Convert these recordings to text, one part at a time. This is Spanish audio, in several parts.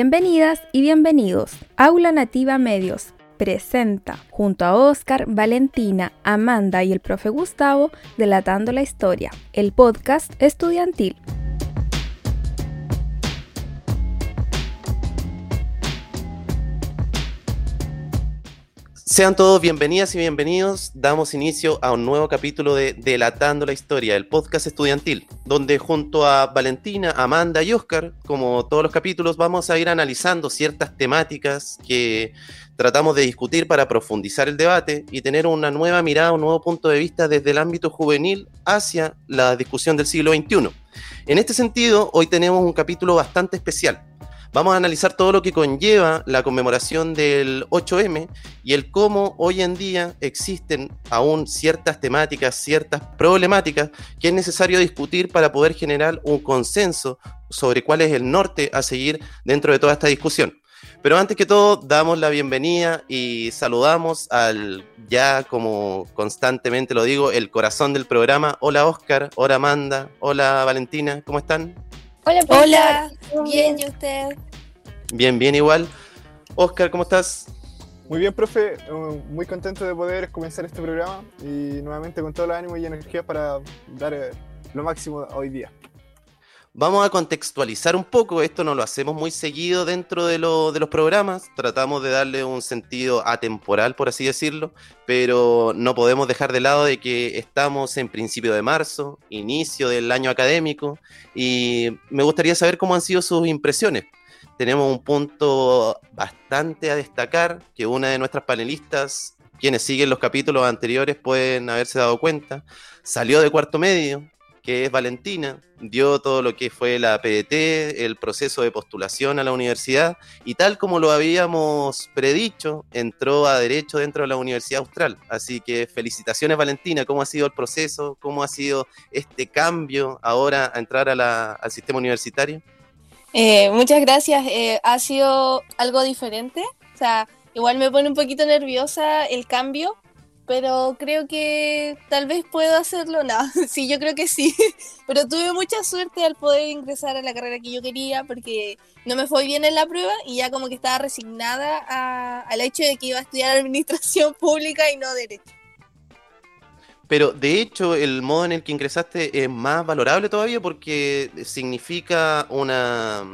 Bienvenidas y bienvenidos. Aula Nativa Medios presenta, junto a Oscar, Valentina, Amanda y el profe Gustavo, Delatando la Historia, el podcast estudiantil. Sean todos bienvenidas y bienvenidos. Damos inicio a un nuevo capítulo de Delatando la Historia, el podcast estudiantil, donde junto a Valentina, Amanda y Oscar, como todos los capítulos, vamos a ir analizando ciertas temáticas que tratamos de discutir para profundizar el debate y tener una nueva mirada, un nuevo punto de vista desde el ámbito juvenil hacia la discusión del siglo XXI. En este sentido, hoy tenemos un capítulo bastante especial Vamos a analizar todo lo que conlleva la conmemoración del 8M y el cómo hoy en día existen aún ciertas temáticas, ciertas problemáticas que es necesario discutir para poder generar un consenso sobre cuál es el norte a seguir dentro de toda esta discusión. Pero antes que todo, damos la bienvenida y saludamos al, ya como constantemente lo digo, el corazón del programa. Hola Oscar, hola Amanda, hola Valentina, ¿cómo están? Hola, Hola. bien, ¿y usted? Bien, bien igual. Oscar, ¿cómo estás? Muy bien, profe. Uh, muy contento de poder comenzar este programa y nuevamente con todo el ánimo y energía para dar eh, lo máximo hoy día. Vamos a contextualizar un poco, esto no lo hacemos muy seguido dentro de, de, los programas, tratamos de darle un sentido atemporal, por así decirlo, pero no podemos dejar de lado de que estamos en principio de marzo, inicio del año académico, y me gustaría saber cómo han sido sus impresiones. Tenemos un punto bastante a destacar, que una de nuestras panelistas, quienes siguen los capítulos anteriores pueden haberse dado cuenta, salió de cuarto medio, que es Valentina, dio todo lo que fue la PDT, el proceso de postulación a la universidad y tal como lo habíamos predicho, entró a derecho dentro de la Universidad Austral. Así que felicitaciones Valentina, ¿cómo ha sido el proceso? ¿Cómo ha sido este cambio ahora a entrar al sistema universitario? Eh, muchas gracias, eh, ha sido algo diferente, o sea, igual me pone un poquito nerviosa el cambio pero creo que tal vez puedo hacerlo. No, sí, yo creo que sí. Pero tuve mucha suerte al poder ingresar a la carrera que yo quería porque no me fue bien en la prueba y ya como que estaba resignada al hecho de que iba a estudiar administración pública y no derecho. Pero de hecho el modo en el que ingresaste es más valorable todavía porque significa una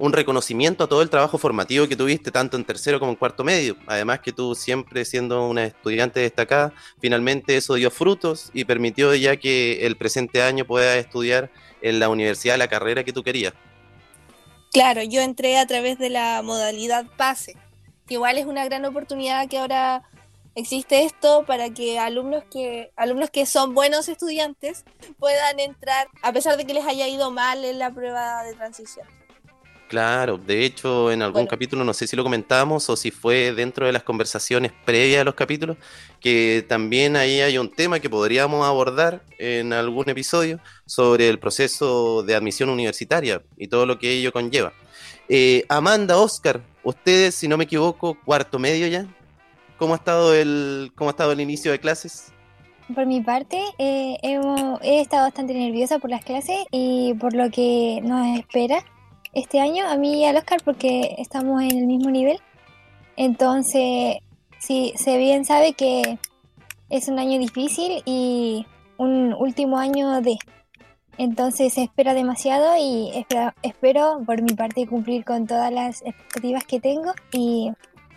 un reconocimiento a todo el trabajo formativo que tuviste tanto en tercero como en cuarto medio. Además que tú siempre siendo una estudiante destacada, finalmente eso dio frutos y permitió ya que el presente año puedas estudiar en la universidad la carrera que tú querías. Claro, yo entré a través de la modalidad PASE, que igual es una gran oportunidad que ahora existe esto para que alumnos que alumnos que son buenos estudiantes puedan entrar a pesar de que les haya ido mal en la prueba de transición. Claro, de hecho en algún capítulo, no sé si lo comentamos o si fue dentro de las conversaciones previas a los capítulos, que también ahí hay un tema que podríamos abordar en algún episodio sobre el proceso de admisión universitaria y todo lo que ello conlleva. Eh, Amanda, Oscar, ustedes, si no me equivoco, cuarto medio ya, ¿cómo ha estado el, cómo ha estado el inicio de clases? Por mi parte, eh, he estado bastante nerviosa por las clases y por lo que nos espera este año, a mí y al Oscar, porque estamos en el mismo nivel. Entonces, sí, se bien sabe que es un año difícil y un último año de. Entonces se espera demasiado y espero, espero por mi parte cumplir con todas las expectativas que tengo y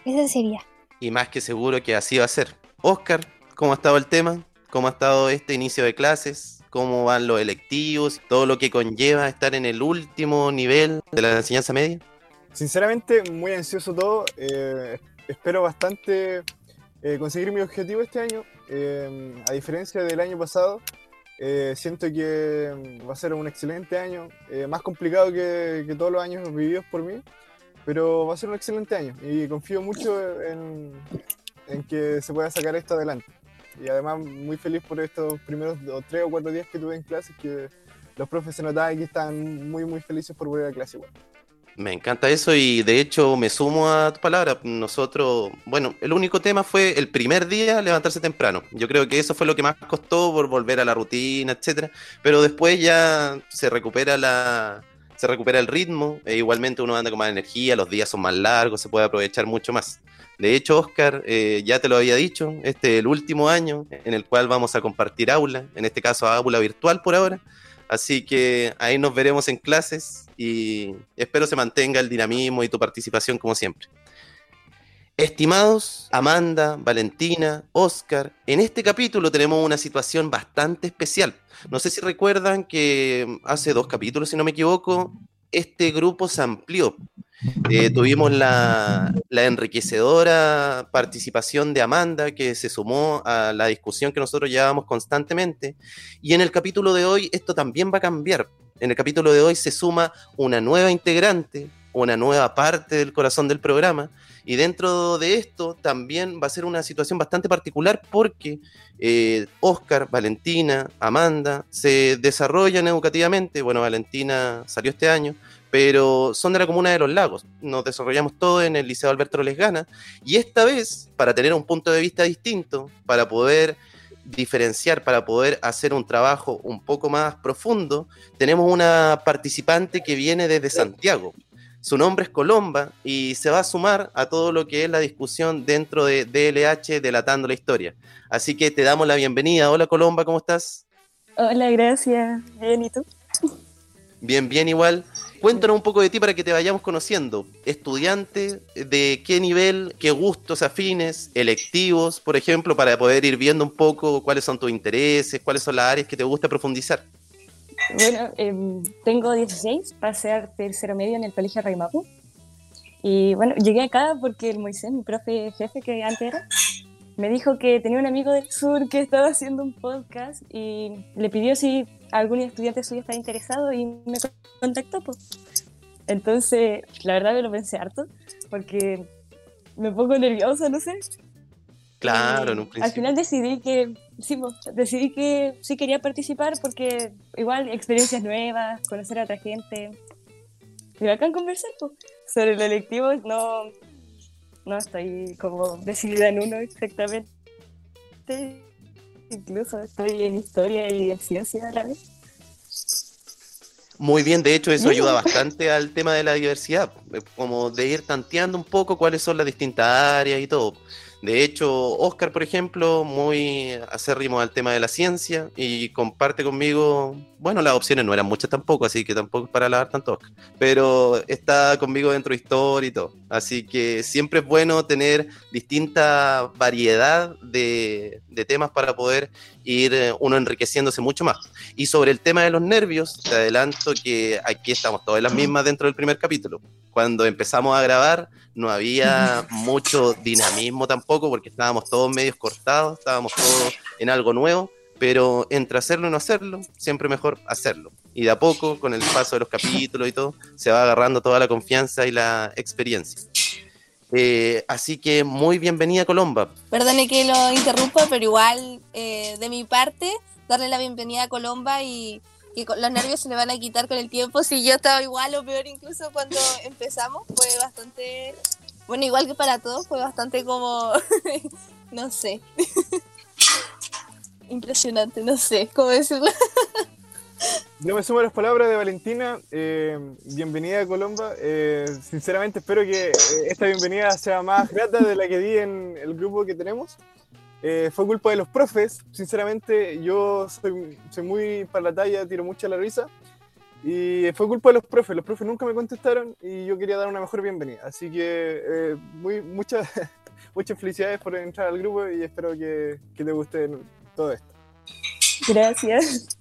eso sería. Y más que seguro que así va a ser. Oscar, ¿cómo ha estado el tema? ¿Cómo ha estado este inicio de clases? cómo van los electivos, todo lo que conlleva estar en el último nivel de la enseñanza media? Sinceramente, muy ansioso todo. Eh, espero bastante eh, conseguir mi objetivo este año. Eh, a diferencia del año pasado, siento que va a ser un excelente año, más complicado que, que, todos los años vividos por mí, pero va a ser un excelente año y confío mucho en, que se pueda sacar esto adelante y además muy feliz por estos primeros tres o cuatro días que tuve en clases que los profes se notaban que estaban muy muy felices por volver a clase igual. Me encanta eso y de hecho me sumo a tu palabra. Nosotros, bueno, el único tema fue el primer día levantarse temprano. Yo creo que eso fue lo que más costó por volver a la rutina, etcétera. Pero después ya se recupera la, se recupera el ritmo, e igualmente uno anda con más energía, los días son más largos, se puede aprovechar mucho más. De hecho, Oscar, eh, ya te lo había dicho, este es el último año en el cual vamos a compartir aula, en este caso aula virtual por ahora, así que ahí nos veremos en clases y espero se mantenga el dinamismo y tu participación como siempre. Estimados Amanda, Valentina, Oscar, en este capítulo tenemos una situación bastante especial. No sé si recuerdan que hace dos capítulos, si no me equivoco, este grupo se amplió. Eh, tuvimos la, la, enriquecedora participación de Amanda, que se sumó a la discusión que nosotros llevábamos constantemente. Y en el capítulo de hoy esto también va a cambiar. En el capítulo de hoy se suma una nueva integrante, una nueva parte del corazón del programa, y dentro de esto también va a ser una situación bastante particular porque eh, Oscar, Valentina, Amanda se desarrollan educativamente. Bueno, Valentina salió este año, pero son de la comuna de Los Lagos. Nos desarrollamos todo en el Liceo Alberto Lesgana y esta vez, para tener un punto de vista distinto, para poder diferenciar, para poder hacer un trabajo un poco más profundo, tenemos una participante que viene desde Santiago. Su nombre es Colomba y se va a sumar a todo lo que es la discusión dentro de DLH Delatando la Historia. Así que te damos la bienvenida. Hola Colomba, ¿cómo estás? Hola, gracias. Bien, ¿y tú? Bien, bien igual. Cuéntanos un poco de ti para que te vayamos conociendo. Estudiante, de qué nivel, qué gustos afines, electivos, por ejemplo, para poder ir viendo un poco cuáles son tus intereses, cuáles son las áreas que te gusta profundizar. Bueno, eh, tengo 16, pasé a tercero medio en el colegio Raimapu. Y bueno, llegué acá porque el Moisés, mi profe jefe que antes era, me dijo que tenía un amigo del sur que estaba haciendo un podcast y le pidió si algún estudiante suyo estaba interesado y me contactó. Pues. Entonces, la verdad me lo pensé harto porque me pongo nerviosa, no sé. Claro, en un principio. Al final decidí que, sí, decidí que sí quería participar porque igual experiencias nuevas, conocer a otra gente. Y bacán conversar sobre lo electivo, no, no estoy como decidida en uno exactamente. Incluso estoy en historia y en ciencia a la vez. Muy bien, de hecho eso ayuda bastante al tema de la diversidad, como de ir tanteando un poco cuáles son las distintas áreas y todo. De hecho, Oscar, por ejemplo, muy acérrimo al tema de la ciencia y comparte conmigo, bueno, las opciones no eran muchas tampoco, así que tampoco es para hablar tanto Oscar, pero está conmigo dentro de historia y todo. Así que siempre es bueno tener distinta variedad de, de temas para poder ir eh, uno enriqueciéndose mucho más. Y sobre el tema de los nervios, te adelanto que aquí estamos todas las mismas dentro del primer capítulo. Cuando empezamos a grabar, no había mucho dinamismo tampoco, porque estábamos todos medios cortados, estábamos todos en algo nuevo, pero entre hacerlo y no hacerlo, siempre mejor hacerlo. Y de a poco, con el paso de los capítulos y todo, se va agarrando toda la confianza y la experiencia. Eh, así que muy bienvenida Colomba. Perdone que lo interrumpa, pero igual eh, de mi parte, darle la bienvenida a Colomba y que los nervios se le van a quitar con el tiempo. Si yo estaba igual o peor incluso cuando empezamos, fue bastante, bueno, igual que para todos, fue bastante como, no sé, impresionante, no sé cómo decirlo. Yo me sumo a las palabras de Valentina. Eh, bienvenida a Colomba. Eh, sinceramente espero que eh, esta bienvenida sea más grata de la que di en el grupo que tenemos. Fue culpa de los profes, sinceramente, yo soy, muy para la talla, tiro mucha la risa. Y fue culpa de los profes, los profes nunca me contestaron y yo quería dar una mejor bienvenida. Así que muchas, muchas felicidades por entrar al grupo y espero que, que te guste todo esto. Gracias.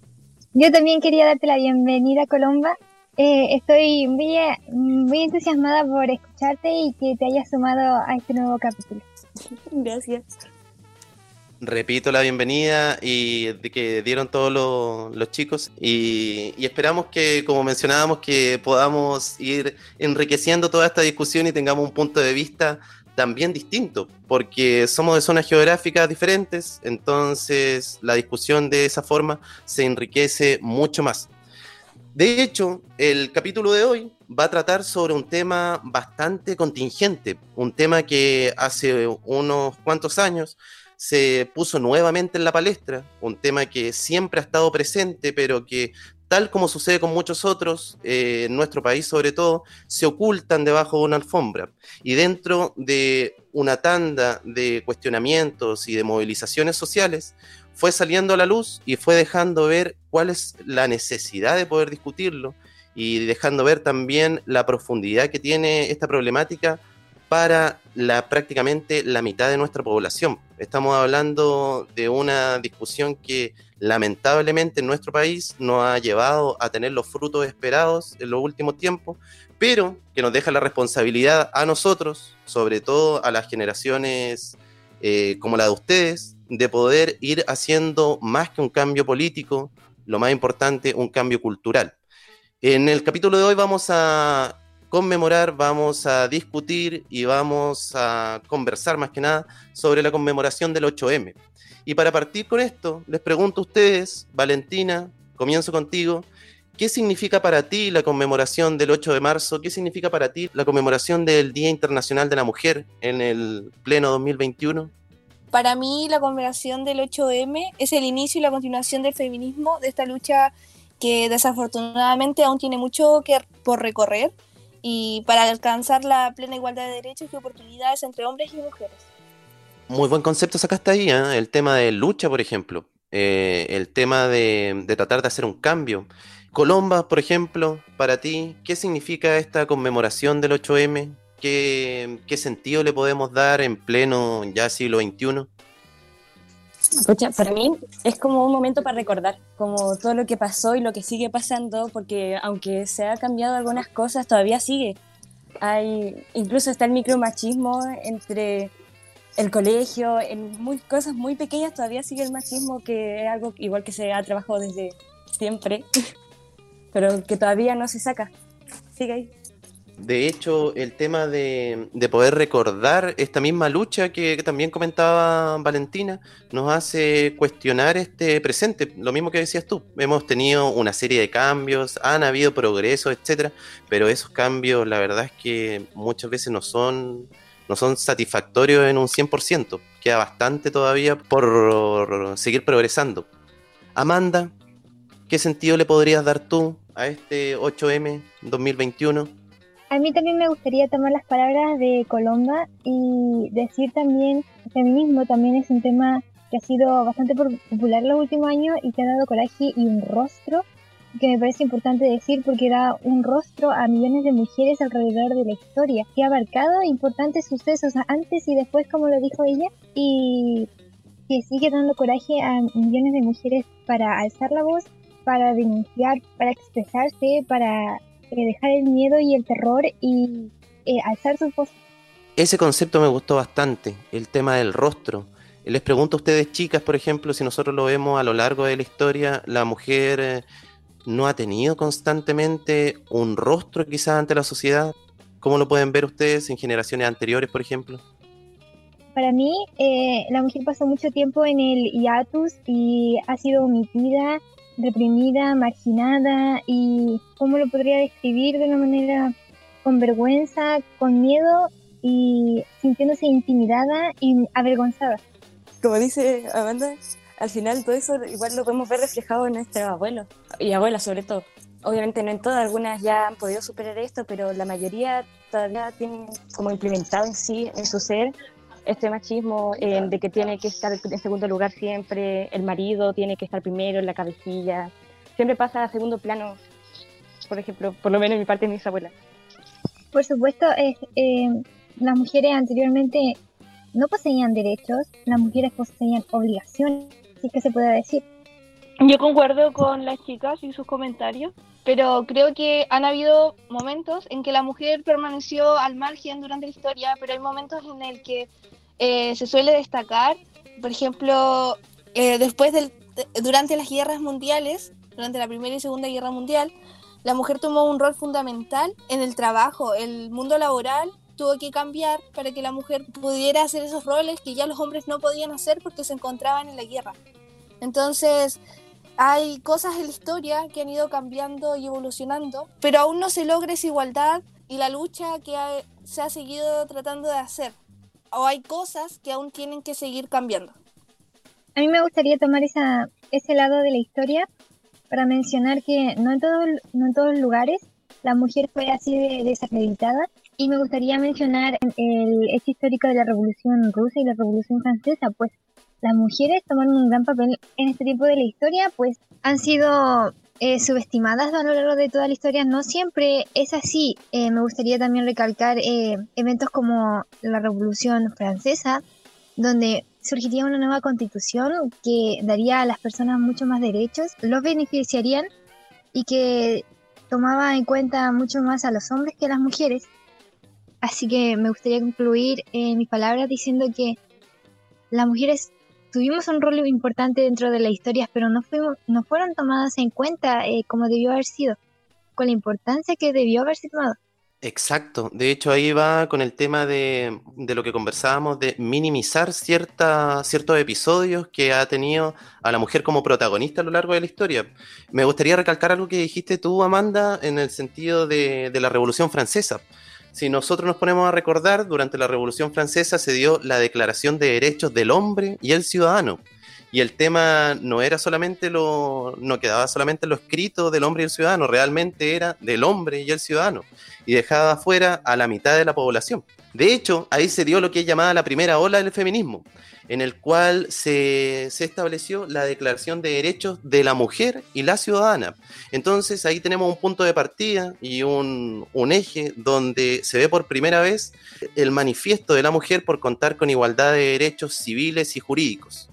Yo también quería darte la bienvenida, Colomba. Eh, estoy muy, muy entusiasmada por escucharte y que te hayas sumado a este nuevo capítulo. Gracias repito la bienvenida y de que dieron todos los, los chicos y, y, esperamos que, como mencionábamos, que podamos ir enriqueciendo toda esta discusión y tengamos un punto de vista también distinto, porque somos de zonas geográficas diferentes, entonces la discusión de esa forma se enriquece mucho más. De hecho, el capítulo de hoy va a tratar sobre un tema bastante contingente, un tema que hace unos cuantos años se puso nuevamente en la palestra, un tema que siempre ha estado presente, pero que tal como sucede con muchos otros, eh, en nuestro país sobre todo, se ocultan debajo de una alfombra. Y dentro de una tanda de cuestionamientos y de movilizaciones sociales, fue saliendo a la luz y fue dejando ver cuál es la necesidad de poder discutirlo y dejando ver también la profundidad que tiene esta problemática para la, prácticamente la mitad de nuestra población. Estamos hablando de una discusión que lamentablemente en nuestro país no ha llevado a tener los frutos esperados en los últimos tiempos, pero que nos deja la responsabilidad a nosotros, sobre todo a las generaciones eh, como la de ustedes, de poder ir haciendo más que un cambio político, lo más importante, un cambio cultural. En el capítulo de hoy vamos a conmemorar, vamos a discutir y vamos a conversar más que nada sobre la conmemoración del 8M. Y para partir con esto, les pregunto a ustedes, Valentina, comienzo contigo, ¿qué significa para ti la conmemoración del 8 de marzo? ¿Qué significa para ti la conmemoración del Día Internacional de la Mujer en el pleno 2021? Para mí la conmemoración del 8M es el inicio y la continuación del feminismo, de esta lucha que desafortunadamente aún tiene mucho que por recorrer y para alcanzar la plena igualdad de derechos y oportunidades entre hombres y mujeres. Muy buen concepto sacaste ahí, ¿eh? el tema de lucha, por ejemplo, eh, el tema de, tratar de hacer un cambio. Colomba, por ejemplo, para ti, ¿qué significa esta conmemoración del 8M? ¿Qué, qué sentido le podemos dar en pleno ya siglo XXI? Para mí es como un momento para recordar, como todo lo que pasó y lo que sigue pasando, porque aunque se ha cambiado algunas cosas, todavía sigue. Hay, incluso está el micromachismo entre el colegio, en muy, cosas muy pequeñas todavía sigue el machismo, que es algo igual que se ha trabajado desde siempre, pero que todavía no se saca. Sigue ahí. De hecho, el tema de, poder recordar esta misma lucha que, también comentaba Valentina nos hace cuestionar este presente, lo mismo que decías tú. Hemos tenido una serie de cambios, han habido progresos, etcétera, pero esos cambios, la verdad es que muchas veces no son, no son satisfactorios en un 100%. Queda bastante todavía por seguir progresando. Amanda, ¿qué sentido le podrías dar tú a este 8M 2021? A mí también me gustaría tomar las palabras de Colomba y decir también, el feminismo también es un tema que ha sido bastante popular los últimos años y que ha dado coraje y un rostro, que me parece importante decir porque da un rostro a millones de mujeres alrededor de la historia, que ha abarcado importantes sucesos antes y después, como lo dijo ella, y que sigue dando coraje a millones de mujeres para alzar la voz, para denunciar, para expresarse, para eh, dejar el miedo y el terror y eh, alzar su voz. Ese concepto me gustó bastante, el tema del rostro. Les pregunto a ustedes, chicas, por ejemplo, si nosotros lo vemos a lo largo de la historia, la mujer eh, no ha tenido constantemente un rostro quizás ante la sociedad. ¿Cómo lo pueden ver ustedes en generaciones anteriores, por ejemplo? Para mí, la mujer pasó mucho tiempo en el hiatus y ha sido omitida reprimida, marginada y cómo lo podría describir de una manera con vergüenza, con miedo y sintiéndose intimidada y avergonzada. Como dice Amanda, al final todo eso igual lo podemos ver reflejado en nuestros abuelos y abuelas sobre todo. Obviamente no en todas, algunas ya han podido superar esto, pero la mayoría todavía tienen como implementado en sí, en su ser, este machismo eh, de que tiene que estar en segundo lugar siempre, el marido tiene que estar primero en la cabecilla, siempre pasa a segundo plano, por ejemplo, por lo menos en mi parte de mis abuelas. Por supuesto, eh, las mujeres anteriormente no poseían derechos, las mujeres poseían obligaciones, si que se puede decir. Yo concuerdo con las chicas y sus comentarios, pero creo que han habido momentos en que la mujer permaneció al margen durante la historia, pero hay momentos en el que eh, se suele destacar, por ejemplo, eh, después del, durante las guerras mundiales, durante la Primera y Segunda Guerra Mundial, la mujer tomó un rol fundamental en el trabajo, el mundo laboral tuvo que cambiar para que la mujer pudiera hacer esos roles que ya los hombres no podían hacer porque se encontraban en la guerra. Entonces, hay cosas en la historia que han ido cambiando y evolucionando, pero aún no se logra esa igualdad y la lucha que se ha seguido tratando de hacer. O hay cosas que aún tienen que seguir cambiando. A mí me gustaría tomar esa, ese lado de la historia para mencionar que no en, todo, no en todos lugares la mujer fue así de desacreditada y me gustaría mencionar el histórico de la Revolución Rusa y la Revolución Francesa, pues las mujeres tomaron un gran papel en este tipo de la historia, pues han sido eh, subestimadas a lo largo de toda la historia. No siempre es así. Eh, me gustaría también recalcar eh, eventos como la Revolución Francesa, donde surgiría una nueva constitución que daría a las personas mucho más derechos, los beneficiarían y que tomaba en cuenta mucho más a los hombres que a las mujeres. Así que me gustaría concluir en mis palabras diciendo que las mujeres tuvimos un rol importante dentro de las historias, pero no, fuimos, no fueron tomadas en cuenta eh, como debió haber sido, con la importancia que debió haberse tomado. Exacto, de hecho ahí va con el tema de, lo que conversábamos, de minimizar cierta, ciertos episodios que ha tenido a la mujer como protagonista a lo largo de la historia. Me gustaría recalcar algo que dijiste tú, Amanda, en el sentido de, de la Revolución Francesa. Si nosotros nos ponemos a recordar, durante la Revolución Francesa se dio la Declaración de Derechos del Hombre y el Ciudadano. Y el tema no era solamente lo, no quedaba solamente en lo escrito del hombre y el ciudadano, realmente era del hombre y el ciudadano y dejaba afuera a la mitad de la población. De hecho, ahí se dio lo que es llamada la primera ola del feminismo, en el cual se, estableció la Declaración de Derechos de la Mujer y la Ciudadana. Entonces ahí tenemos un punto de partida y un, un eje donde se ve por primera vez el manifiesto de la mujer por contar con igualdad de derechos civiles y jurídicos.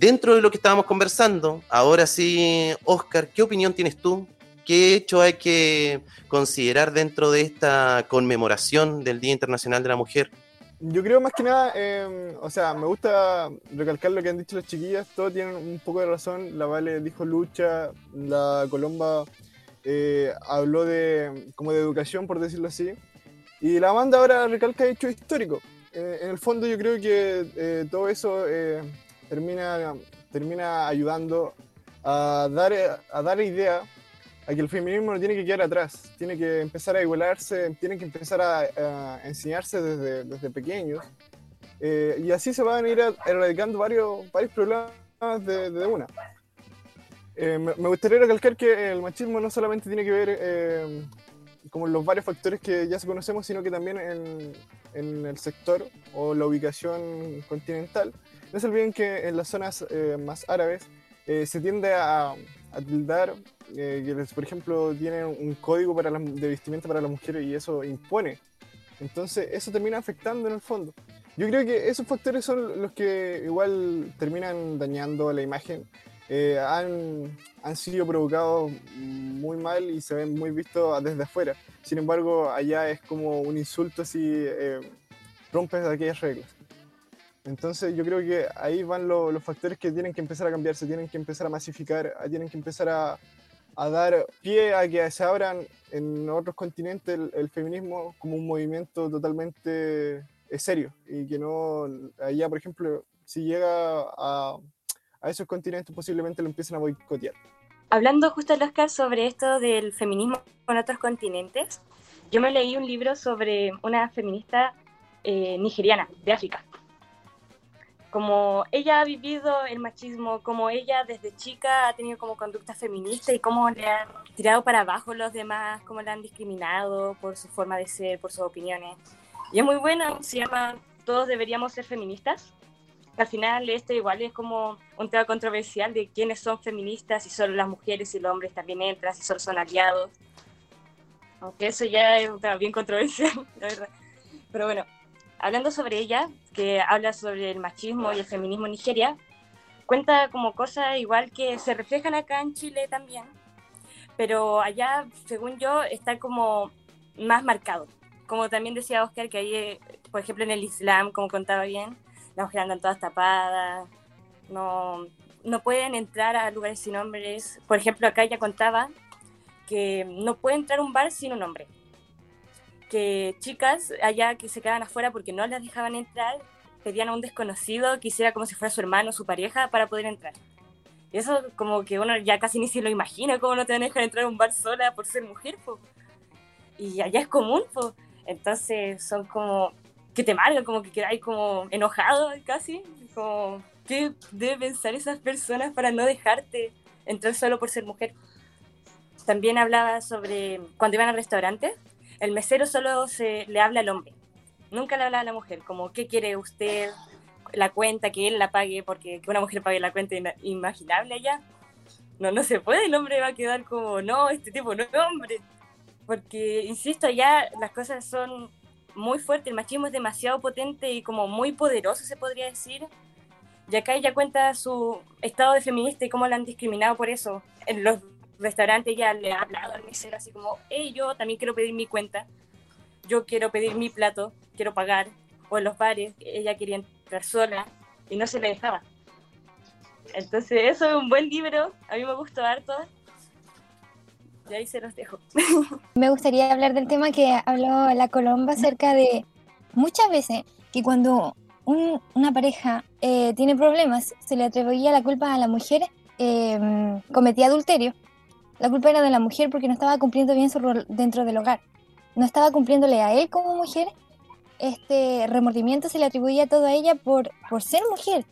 Dentro de lo que estábamos conversando, ahora sí, Oscar, ¿qué opinión tienes tú ¿Qué hecho hay que considerar dentro de esta conmemoración del Día Internacional de la Mujer? Yo creo más que nada, em, o sea, me gusta recalcar lo que han dicho las chiquillas, todos tienen un poco de razón, la Vale dijo lucha, la Colomba eh, habló de como de educación, por decirlo así, y la Amanda ahora recalca hecho histórico. Eh, en el fondo yo creo que eh, todo eso termina, termina ayudando a dar, a dar idea a que el feminismo no tiene que quedar atrás, tiene que empezar a igualarse, tiene que empezar a, enseñarse desde, desde pequeños. Eh, y así se van a ir erradicando varios, varios problemas de, de una. Eh, me, gustaría recalcar que el machismo no solamente tiene que ver eh, como los varios factores que ya se conocemos, sino que también en, en el sector o la ubicación continental. No se olviden que en las zonas más árabes se tiende a, a tildar eh, que, por ejemplo, tienen un código para de vestimenta para las mujeres y eso impone. Entonces, eso termina afectando en el fondo. Yo creo que esos factores son los que igual terminan dañando la imagen. Eh, han, han, sido provocados muy mal y se ven muy vistos desde afuera. Sin embargo, allá es como un insulto si eh, rompes aquellas reglas. Entonces yo creo que ahí van los factores que tienen que empezar a cambiarse, tienen que empezar a masificar, tienen que empezar a, a dar pie a que se abran en otros continentes el, feminismo como un movimiento totalmente eh, serio y que no allá, por ejemplo, si llega a, a esos continentes posiblemente lo empiecen a boicotear. Hablando justo al Oscar sobre esto del feminismo con otros continentes, yo me leí un libro sobre una feminista eh, nigeriana de África como ella ha vivido el machismo, como ella desde chica ha tenido como conducta feminista y cómo le han tirado para abajo los demás, cómo la han discriminado por su forma de ser, por sus opiniones. Y es muy bueno, se llama Todos deberíamos ser feministas. Al final esto igual es como un tema controversial de quiénes son feministas, si solo las mujeres y los hombres también entran, si solo son aliados. Aunque eso ya es un tema bien controversial, la verdad. Pero bueno, hablando sobre ella, que habla sobre el machismo y el feminismo en Nigeria, cuenta como cosas igual que se reflejan acá en Chile también, pero allá, según yo, está como más marcado. Como también decía Oscar, que ahí, por ejemplo, en el Islam, como contaba bien, las mujeres andan todas tapadas, no, no pueden entrar a lugares sin hombres. Por ejemplo, acá ella contaba que no puede entrar un bar sin un hombre que chicas allá que se quedaban afuera porque no las dejaban entrar, pedían a un desconocido que hiciera como si fuera su hermano o su pareja para poder entrar. Y eso como que uno ya casi ni se lo imagina, cómo no te van a dejar entrar a un bar sola por ser mujer. Y allá es común, entonces son como que te marcan, como que quedáis como enojado casi, como qué deben pensar esas personas para no dejarte entrar solo por ser mujer. También hablaba sobre cuando iban al restaurante, el mesero solo se le habla al hombre, nunca le habla a la mujer, como qué quiere usted, la cuenta, que él la pague, porque que una mujer pague la cuenta imaginable allá. No, no se puede, el hombre va a quedar como, no, este tipo no es hombre. Porque, insisto, allá las cosas son muy fuertes, el machismo es demasiado potente y como muy poderoso, se podría decir. Y acá ella cuenta su estado de feminista y cómo la han discriminado por eso. Restaurantes ella le ha hablado al mesero así como, hey, yo también quiero pedir mi cuenta, yo quiero pedir mi plato, quiero pagar. O en los bares, ella quería entrar sola y no se le dejaba. Entonces, eso es un buen libro, a mí me gustó harto. Y ahí se los dejo. Me gustaría hablar del tema que habló la Colomba acerca de muchas veces que cuando una pareja eh, tiene problemas, se le atribuía la culpa a la mujer, eh, cometía adulterio. La culpa era de la mujer porque no estaba cumpliendo bien su rol dentro del hogar. No estaba cumpliéndole a él como mujer. Este remordimiento se le atribuía todo a ella por, por ser mujer.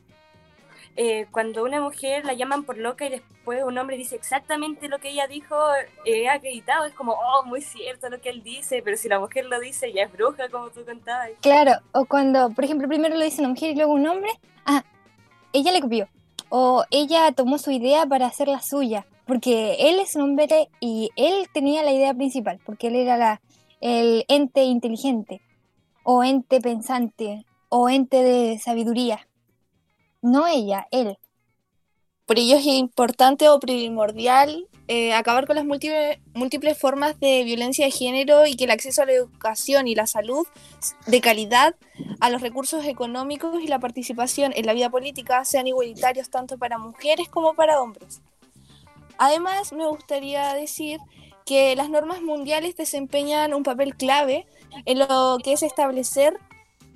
Eh, cuando una mujer la llaman por loca y después un hombre dice exactamente lo que ella dijo, eh, acreditado, es como, oh, muy cierto lo que él dice, pero si la mujer lo dice, ya es bruja, como tú contabas. Claro, o cuando, por ejemplo, primero lo dice una mujer y luego un hombre, ah, ella le copió, o ella tomó su idea para hacerla suya, porque él es un hombre y él tenía la idea principal, porque él era la, el ente inteligente, o ente pensante, o ente de sabiduría. No ella, él. Por ello es importante o primordial eh, acabar con las múltiples, múltiples formas de violencia de género y que el acceso a la educación y la salud de calidad, a los recursos económicos y la participación en la vida política sean igualitarios tanto para mujeres como para hombres. Además, me gustaría decir que las normas mundiales desempeñan un papel clave en lo que es establecer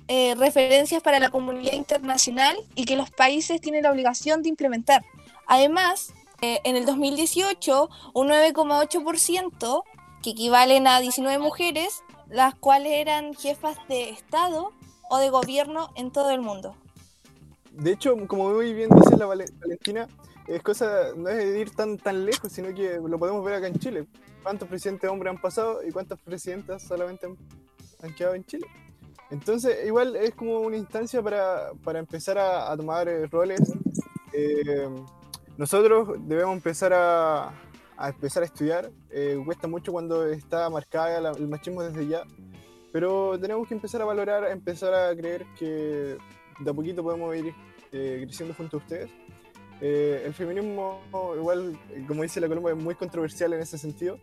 eh, referencias para la comunidad internacional y que los países tienen la obligación de implementar. Además, eh, en el 2018, un 9,8%, que equivalen a 19 mujeres, las cuales eran jefas de Estado o de gobierno en todo el mundo. De hecho, como muy bien dice la Valentina, es cosa, no es ir tan, tan lejos, sino que lo podemos ver acá en Chile. ¿Cuántos presidentes hombres han pasado y cuántas presidentas solamente han quedado en Chile? Entonces, igual es como una instancia para, para empezar a, tomar eh, roles. Eh, nosotros debemos empezar a, a empezar a estudiar. Eh, cuesta mucho cuando está marcada el machismo desde ya, pero tenemos que empezar a valorar, empezar a creer que de a poquito podemos ir creciendo junto a ustedes. el feminismo, igual, como dice la Columba, es muy controversial en ese sentido.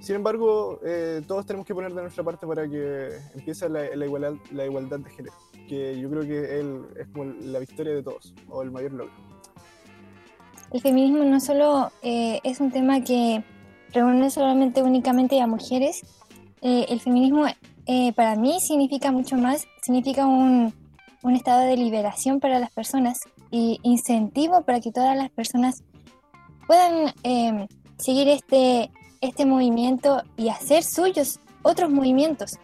Sin embargo, eh, todos tenemos que poner de nuestra parte para que empiece la, igualdad, la igualdad de género, que yo creo que es como la victoria de todos, o el mayor logro. El feminismo no solo eh, es un tema que reúne solamente únicamente a mujeres, eh, el feminismo para mí significa mucho más, significa un, un estado de liberación para las personas y incentivo para que todas las personas puedan seguir este este movimiento y hacer suyos otros movimientos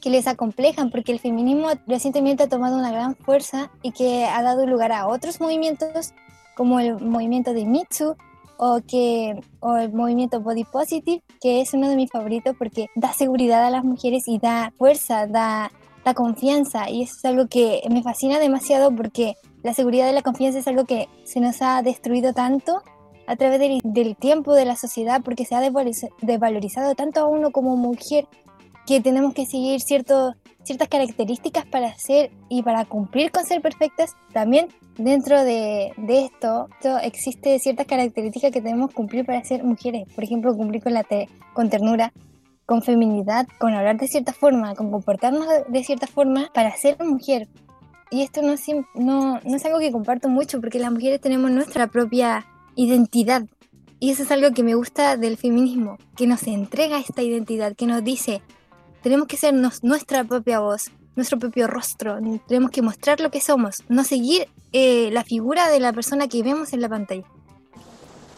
que les acomplejan, porque el feminismo recientemente ha tomado una gran fuerza y que ha dado lugar a otros movimientos como el movimiento de Mitsu o, que, o el movimiento Body Positive, que es uno de mis favoritos porque da seguridad a las mujeres y da fuerza, da, da confianza. Y es algo que me fascina demasiado porque la seguridad y la confianza es algo que se nos ha destruido tanto a través del, tiempo de la sociedad porque se ha desvalorizado tanto a uno como mujer que tenemos que seguir ciertas características para ser y para cumplir con ser perfectas. También dentro de, esto, esto, existe ciertas características que debemos cumplir para ser mujeres. Por ejemplo, cumplir con, la con ternura, con feminidad, con hablar de cierta forma, con comportarnos de, cierta forma para ser mujer. Y esto no, no, no es algo que comparto mucho porque las mujeres tenemos nuestra propia identidad. Y eso es algo que me gusta del feminismo, que nos entrega esta identidad, que nos dice, tenemos que ser nuestra propia voz, nuestro propio rostro, tenemos que mostrar lo que somos, no seguir eh, la figura de la persona que vemos en la pantalla.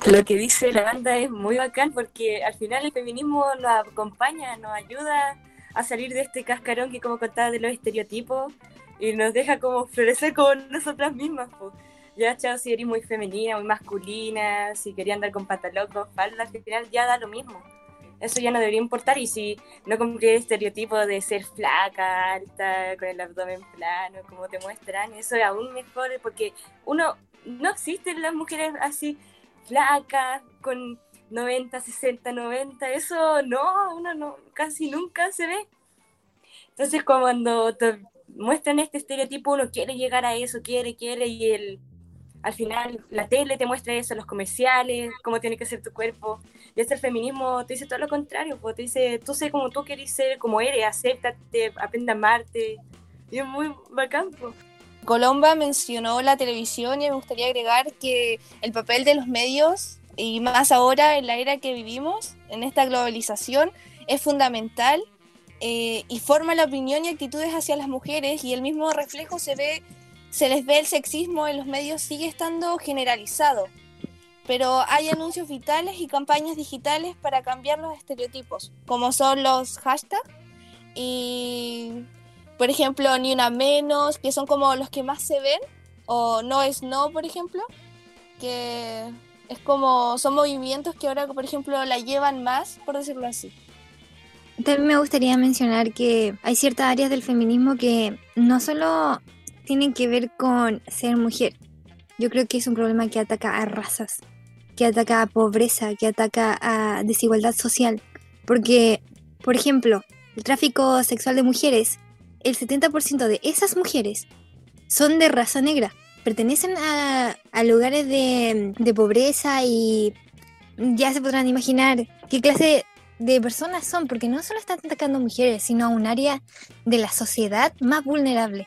Lo que dice la banda es muy bacán porque al final el feminismo nos acompaña, nos ayuda a salir de este cascarón que como contaba de los estereotipos y nos deja como florecer como nosotras mismas. ya, chao, si eres muy femenina, muy masculina, si quería andar con pantalón, con falda, al final ya da lo mismo. Eso ya no debería importar y si no cumplir el estereotipo de ser flaca, alta, con el abdomen plano, como te muestran, eso es aún mejor porque uno, no existen las mujeres así flacas, con 90, 60, 90, eso no, uno no, casi nunca se ve. Entonces cuando te muestran este estereotipo, uno quiere llegar a eso, quiere, quiere, y el, al final la tele te muestra eso, los comerciales, cómo tiene que ser tu cuerpo. Y este el feminismo te dice todo lo contrario, pues te dice, tú sé como tú quieres ser, como eres, acéptate, aprende a amarte. Y es muy bacán. Colomba mencionó la televisión y me gustaría agregar que el papel de los medios, y más ahora en la era que vivimos, en esta globalización, es fundamental eh, y forma la opinión y actitudes hacia las mujeres y el mismo reflejo se ve, se les ve el sexismo en los medios sigue estando generalizado. Pero hay anuncios vitales y campañas digitales para cambiar los estereotipos, como son los hashtags y, por ejemplo, ni una menos, que son como los que más se ven, o no es no, por ejemplo, que es como, son movimientos que ahora, por ejemplo, la llevan más, por decirlo así. También me gustaría mencionar que hay ciertas áreas del feminismo que no solo tienen que ver con ser mujer. Yo creo que es un problema que ataca a razas, que ataca a pobreza, que ataca a desigualdad social. Porque, por ejemplo, el tráfico sexual de mujeres, el 70% de esas mujeres son de raza negra, pertenecen a, lugares de, de pobreza y ya se podrán imaginar qué clase de personas son, porque no solo están atacando mujeres, sino a un área de la sociedad más vulnerable,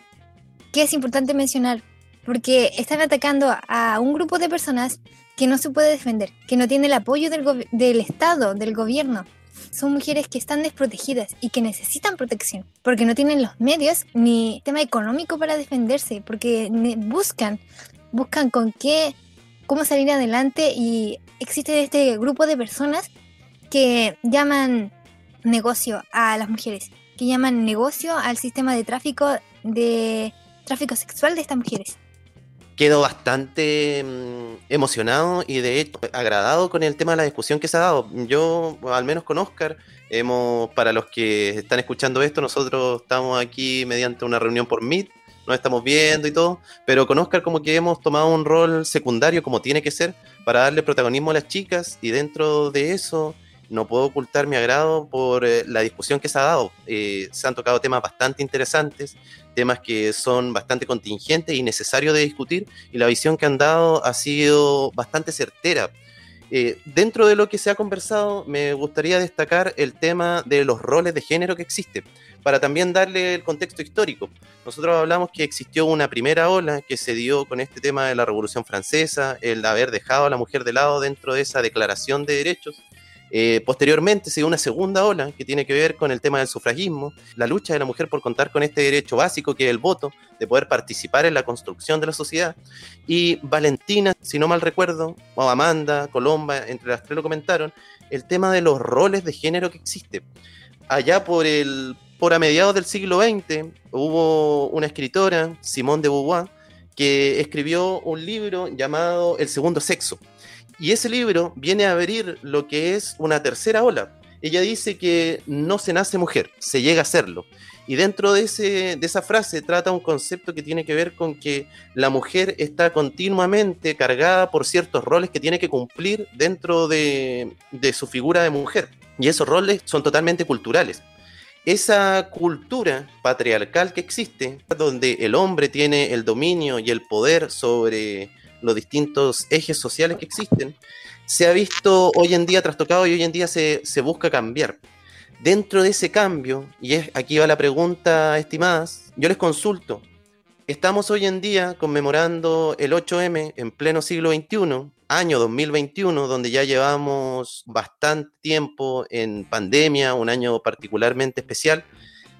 que es importante mencionar, porque están atacando a un grupo de personas que no se puede defender, que no tiene el apoyo del, del Estado, del gobierno. Son mujeres que están desprotegidas y que necesitan protección, porque no tienen los medios ni tema económico para defenderse, porque buscan, buscan con qué, cómo salir adelante y existe este grupo de personas que llaman negocio a las mujeres, que llaman negocio al sistema de tráfico de tráfico sexual de estas mujeres. Quedo bastante mm, emocionado y de hecho agradado con el tema de la discusión que se ha dado. Yo, al menos con Oscar, hemos, para los que están escuchando esto, nosotros estamos aquí mediante una reunión por Meet, nos estamos viendo y todo, pero con Oscar como que hemos tomado un rol secundario como tiene que ser para darle protagonismo a las chicas y dentro de eso no puedo ocultar mi agrado por eh, la discusión que se ha dado. Eh, se han tocado temas bastante interesantes, temas que son bastante contingentes y necesarios de discutir, y la visión que han dado ha sido bastante certera. Eh, dentro de lo que se ha conversado, me gustaría destacar el tema de los roles de género que existe, para también darle el contexto histórico. Nosotros hablamos que existió una primera ola que se dio con este tema de la Revolución Francesa, el haber dejado a la mujer de lado dentro de esa declaración de derechos, eh, posteriormente se una segunda ola que tiene que ver con el tema del sufragismo, la lucha de la mujer por contar con este derecho básico que es el voto, de poder participar en la construcción de la sociedad. Y Valentina, si no mal recuerdo, o Amanda, Colomba, entre las tres lo comentaron, el tema de los roles de género que existe. Allá por el por a mediados del siglo XX hubo una escritora, Simone de Beauvoir, que escribió un libro llamado El segundo sexo y ese libro viene a abrir lo que es una tercera ola. Ella dice que no se nace mujer, se llega a serlo. Y dentro de, ese, de esa frase trata un concepto que tiene que ver con que la mujer está continuamente cargada por ciertos roles que tiene que cumplir dentro de, de su figura de mujer. Y esos roles son totalmente culturales. Esa cultura patriarcal que existe, donde el hombre tiene el dominio y el poder sobre los distintos ejes sociales que existen, se ha visto hoy en día trastocado y hoy en día se, busca cambiar. Dentro de ese cambio, y es, aquí va la pregunta, estimadas, yo les consulto, estamos hoy en día conmemorando el 8M en pleno siglo XXI, año 2021, donde ya llevamos bastante tiempo en pandemia, un año particularmente especial.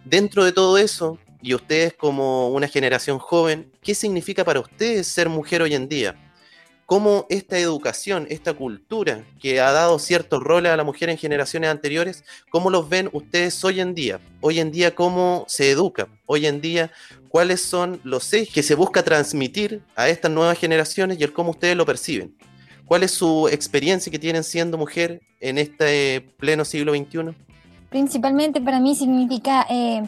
Dentro de todo eso, y ustedes como una generación joven, ¿qué significa para ustedes ser mujer hoy en día? cómo esta educación, esta cultura que ha dado ciertos roles a la mujer en generaciones anteriores, cómo los ven ustedes hoy en día. Hoy en día, cómo se educa. Hoy en día, cuáles son los ejes que se busca transmitir a estas nuevas generaciones y el cómo ustedes lo perciben. ¿Cuál es su experiencia que tienen siendo mujer en este pleno siglo XXI? Principalmente para mí significa eh,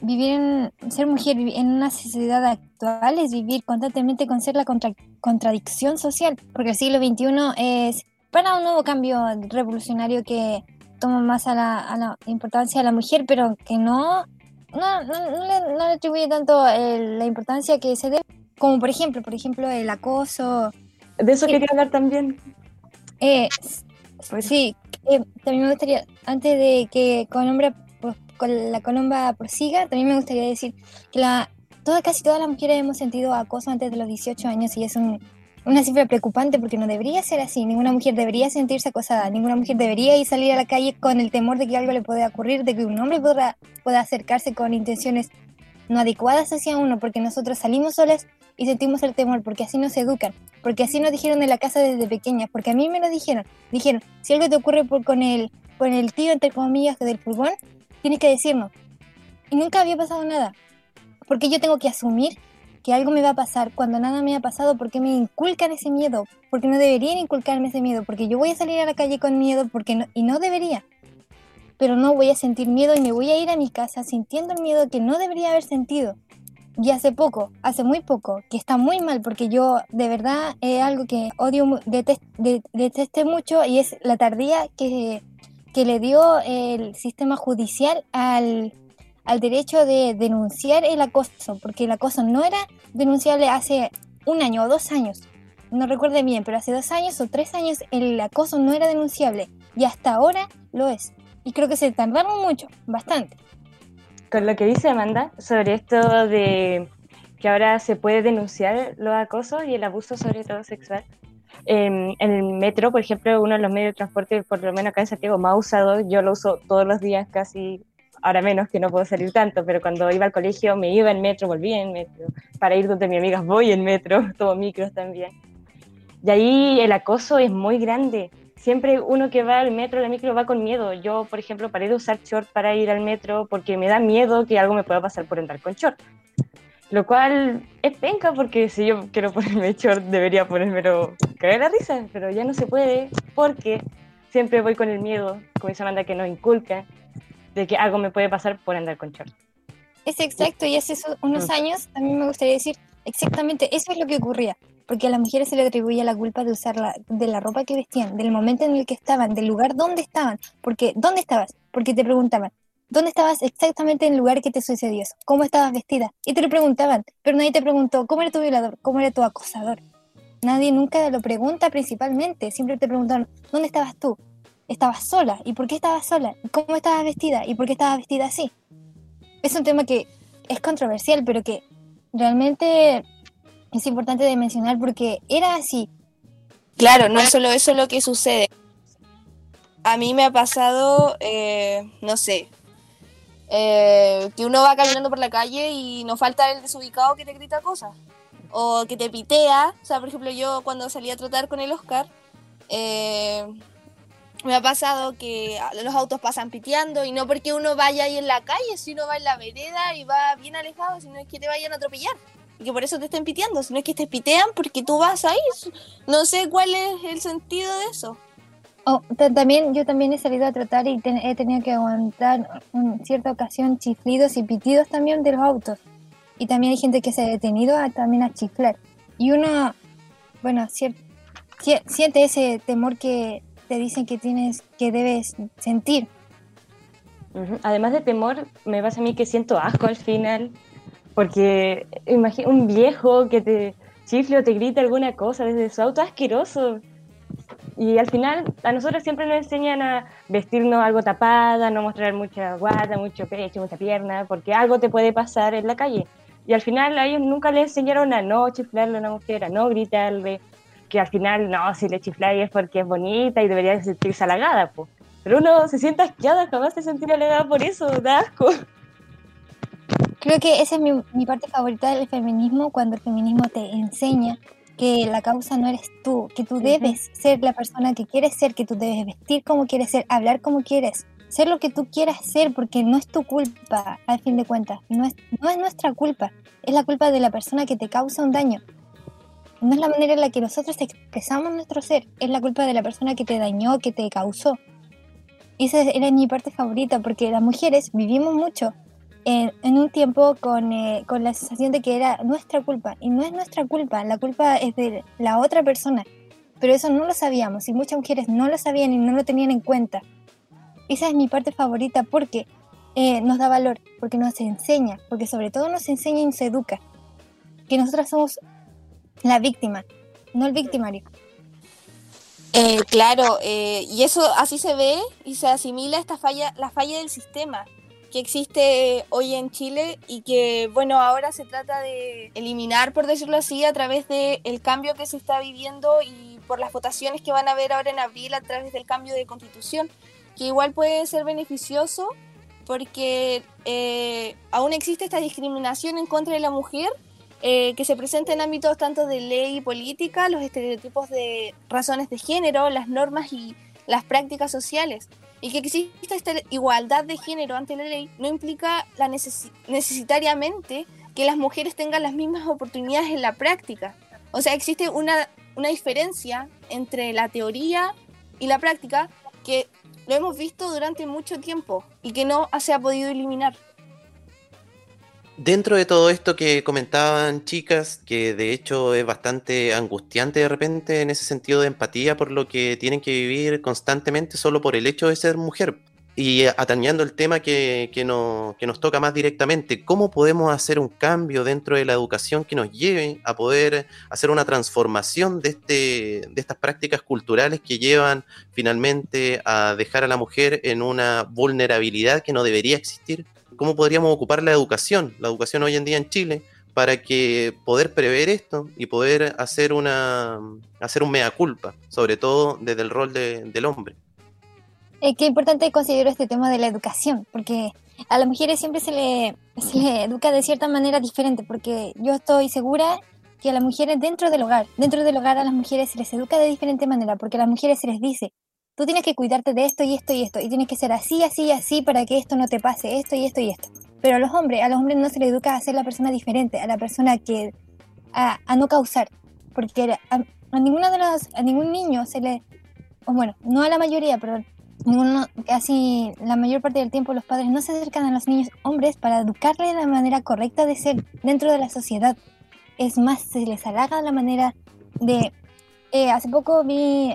vivir en, ser mujer en una sociedad actual es vivir constantemente con ser la contradicción social, porque el siglo XXI es para un nuevo cambio revolucionario que toma más a la, importancia de la mujer, pero que no, no, le, atribuye tanto la importancia que se debe, como por ejemplo, por ejemplo, el acoso. De eso quería hablar también. Eh, pues sí, eh, también me gustaría, antes de que con hombre con la columba prosiga, también me gustaría decir que la, toda, casi todas las mujeres hemos sentido acoso antes de los 18 años y es una cifra preocupante porque no debería ser así. Ninguna mujer debería sentirse acosada, ninguna mujer debería ir salir a la calle con el temor de que algo le pueda ocurrir, de que un hombre pueda, pueda acercarse con intenciones no adecuadas hacia uno, porque nosotros salimos solas y sentimos el temor, porque así nos educan, porque así nos dijeron en la casa desde pequeñas, porque a mí me lo dijeron. Dijeron, si algo te ocurre por, con, el, con el tío, entre comillas, del furgón, tienes que decirnos. Y nunca había pasado nada. Porque yo tengo que asumir que algo me va a pasar cuando nada me ha pasado, porque me inculcan ese miedo, porque no deberían inculcarme ese miedo, porque yo voy a salir a la calle con miedo porque y no debería. Pero no voy a sentir miedo y me voy a ir a mi casa sintiendo el miedo que no debería haber sentido. Y hace poco, hace muy poco, que está muy mal porque yo de verdad es algo que odio, detesté mucho y es la tardía que que le dio el sistema judicial al, al derecho de denunciar el acoso, porque el acoso no era denunciable hace un año o dos años, no recuerdo bien, pero hace dos años o tres años el acoso no era denunciable y hasta ahora lo es. Y creo que se tardaron mucho, bastante. Con lo que dice Amanda sobre esto de que ahora se puede denunciar los acosos y el abuso sobre todo sexual, en el metro, por ejemplo, uno de los medios de transporte, por lo menos acá en Santiago, más usado, yo lo uso todos los días casi, ahora menos que no puedo salir tanto, pero cuando iba al colegio me iba en metro, volvía en metro, para ir donde mis amigas voy en metro, tomo micros también. Y ahí el acoso es muy grande. Siempre uno que va al metro, la micro va con miedo. Yo, por ejemplo, paré de usar short para ir al metro porque me da miedo que algo me pueda pasar por entrar con short. Lo cual es penca porque si yo quiero ponerme short debería ponérmelo caer la risa, pero ya no se puede porque siempre voy con el miedo, como dice Amanda, que nos inculca, de que algo me puede pasar por andar con short. Es exacto, y hace unos años a mí me gustaría decir exactamente eso es lo que ocurría, porque a las mujeres se le atribuía la culpa de usar la, de la ropa que vestían, del momento en el que estaban, del lugar donde estaban, porque ¿dónde estabas? Porque te preguntaban, ¿Dónde estabas exactamente en el lugar que te sucedió eso? ¿Cómo estabas vestida? Y te lo preguntaban, pero nadie te preguntó cómo era tu violador, cómo era tu acosador. Nadie nunca lo pregunta principalmente, siempre te preguntan, ¿dónde estabas tú? ¿Estabas sola? ¿Y por qué estabas sola? ¿Y cómo estabas vestida? ¿Y por qué estabas vestida así? Es un tema que es controversial, pero que realmente es importante de mencionar porque era así. Claro, no es solo eso lo que sucede. A mí me ha pasado, eh, no sé, eh, que uno va caminando por la calle y no falta el desubicado que te grita cosas o que te pitea. O sea, por ejemplo, yo cuando salí a trotar con el Oscar, eh, me ha pasado que los autos pasan piteando y no porque uno vaya ahí en la calle, sino va en la vereda y va bien alejado, sino es que te vayan a atropellar. Y que por eso te estén piteando, sino es que te pitean porque tú vas ahí. No sé cuál es el sentido de eso. Oh, también yo también he salido a tratar y he tenido que aguantar en cierta ocasión chiflidos y pitidos también de los autos. Y también hay gente que se ha detenido a, también a chiflar. Y uno, bueno, siente ese temor que te dicen que tienes, que debes sentir. Además de temor, me pasa a mí que siento asco al final, porque imagina un viejo que te chifle o te grita alguna cosa desde su auto asqueroso. Y al final, a nosotros siempre nos enseñan a vestirnos algo tapada, no mostrar mucha guata, mucho pecho, mucha pierna, porque algo te puede pasar en la calle. Y al final a ellos nunca les enseñaron a no chiflarle a una mujer, a no gritarle, que al final, no, si le chifláis es porque es bonita y debería sentirse halagada, pues. Pero uno se siente asqueada, jamás se sentir halagada por eso, da asco. Creo que esa es mi, mi parte favorita del feminismo, cuando el feminismo te enseña que la causa no eres tú, que tú debes ser la persona que quieres ser, que tú debes vestir como quieres ser, hablar como quieres, ser lo que tú quieras ser, porque no es tu culpa, al fin de cuentas, no es, no es nuestra culpa, es la culpa de la persona que te causa un daño. No es la manera en la que nosotros expresamos nuestro ser, es la culpa de la persona que te dañó, que te causó. Esa era mi parte favorita, porque las mujeres vivimos mucho en, un tiempo con, eh, con la sensación de que era nuestra culpa. Y no es nuestra culpa, la culpa es de la otra persona. Pero eso no lo sabíamos y muchas mujeres no lo sabían y no lo tenían en cuenta. Esa es mi parte favorita porque eh, nos da valor, porque nos enseña, porque sobre todo nos enseña y nos educa. Que nosotras somos la víctima, no el victimario. Eh, claro, eh, y eso así se ve y se asimila esta falla, la falla del sistema que existe hoy en Chile y que, bueno, ahora se trata de eliminar, por decirlo así, a través del el cambio que se está viviendo y por las votaciones que van a haber ahora en abril a través del cambio de constitución, que igual puede ser beneficioso porque eh, aún existe esta discriminación en contra de la mujer eh, que se presenta en ámbitos tanto de ley y política, los estereotipos de razones de género, las normas y las prácticas sociales. Y que exista esta igualdad de género ante la ley no implica la necesariamente que las mujeres tengan las mismas oportunidades en la práctica. O sea, existe una, una diferencia entre la teoría y la práctica que lo hemos visto durante mucho tiempo y que no se ha podido eliminar. Dentro de todo esto que comentaban chicas, que de hecho es bastante angustiante de repente en ese sentido de empatía por lo que tienen que vivir constantemente solo por el hecho de ser mujer. Y atañando el tema que, que, que nos toca más directamente, ¿cómo podemos hacer un cambio dentro de la educación que nos lleve a poder hacer una transformación de, este, de estas prácticas culturales que llevan finalmente a dejar a la mujer en una vulnerabilidad que no debería existir? Cómo podríamos ocupar la educación, la educación hoy en día en Chile, para que poder prever esto y poder hacer una hacer un mea culpa, sobre todo desde el rol del hombre. Eh, qué importante considero este tema de la educación, porque a las mujeres siempre se le, se le educa de cierta manera diferente, porque yo estoy segura que a las mujeres dentro del hogar, dentro del hogar a las mujeres se les educa de diferente manera, porque a las mujeres se les dice, tú tienes que cuidarte de esto y esto y esto, y tienes que ser así, así y así para que esto no te pase, esto y esto y esto. Pero a los hombres, a los hombres no se les educa a ser la persona diferente, a la persona que, a, no causar, porque a, ninguna de las, a ningún niño se le, o bueno, no a la mayoría, pero ninguno, casi la mayor parte del tiempo los padres no se acercan a los niños hombres para educarles de la manera correcta de ser dentro de la sociedad. Es más, se les halaga la manera de eh, hace poco vi,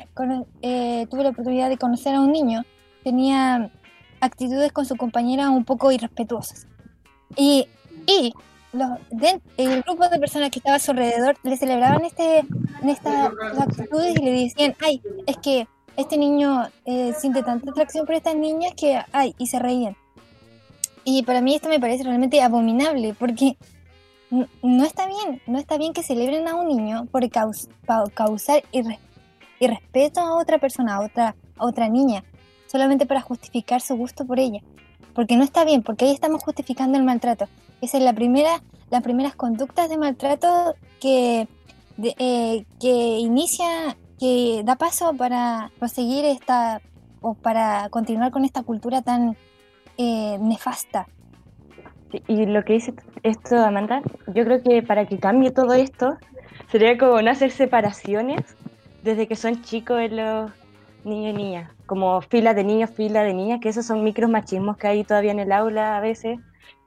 eh, tuve la oportunidad de conocer a un niño, tenía actitudes con su compañera un poco irrespetuosas. Y, y los, el grupo de personas que estaba a su alrededor le celebraban este, estas actitudes y le decían, ay, es que este niño eh, siente tanta atracción por estas niñas que, ay, y se reían. Y para mí esto me parece realmente abominable, porque no, está bien, no está bien que celebren a un niño por causar irrespeto a otra persona, a otra, a otra niña, solamente para justificar su gusto por ella. Porque no está bien, porque ahí estamos justificando el maltrato. Esa es la primera, las primeras conductas de maltrato que, eh, que inicia, que da paso para proseguir esta, o para continuar con esta cultura tan eh, nefasta y lo que dice esto, Amanda, yo creo que para que cambie todo esto, sería como no hacer separaciones desde que son chicos en los niños y niñas, como filas de niños, filas de niñas, que esos son micromachismos que hay todavía en el aula a veces,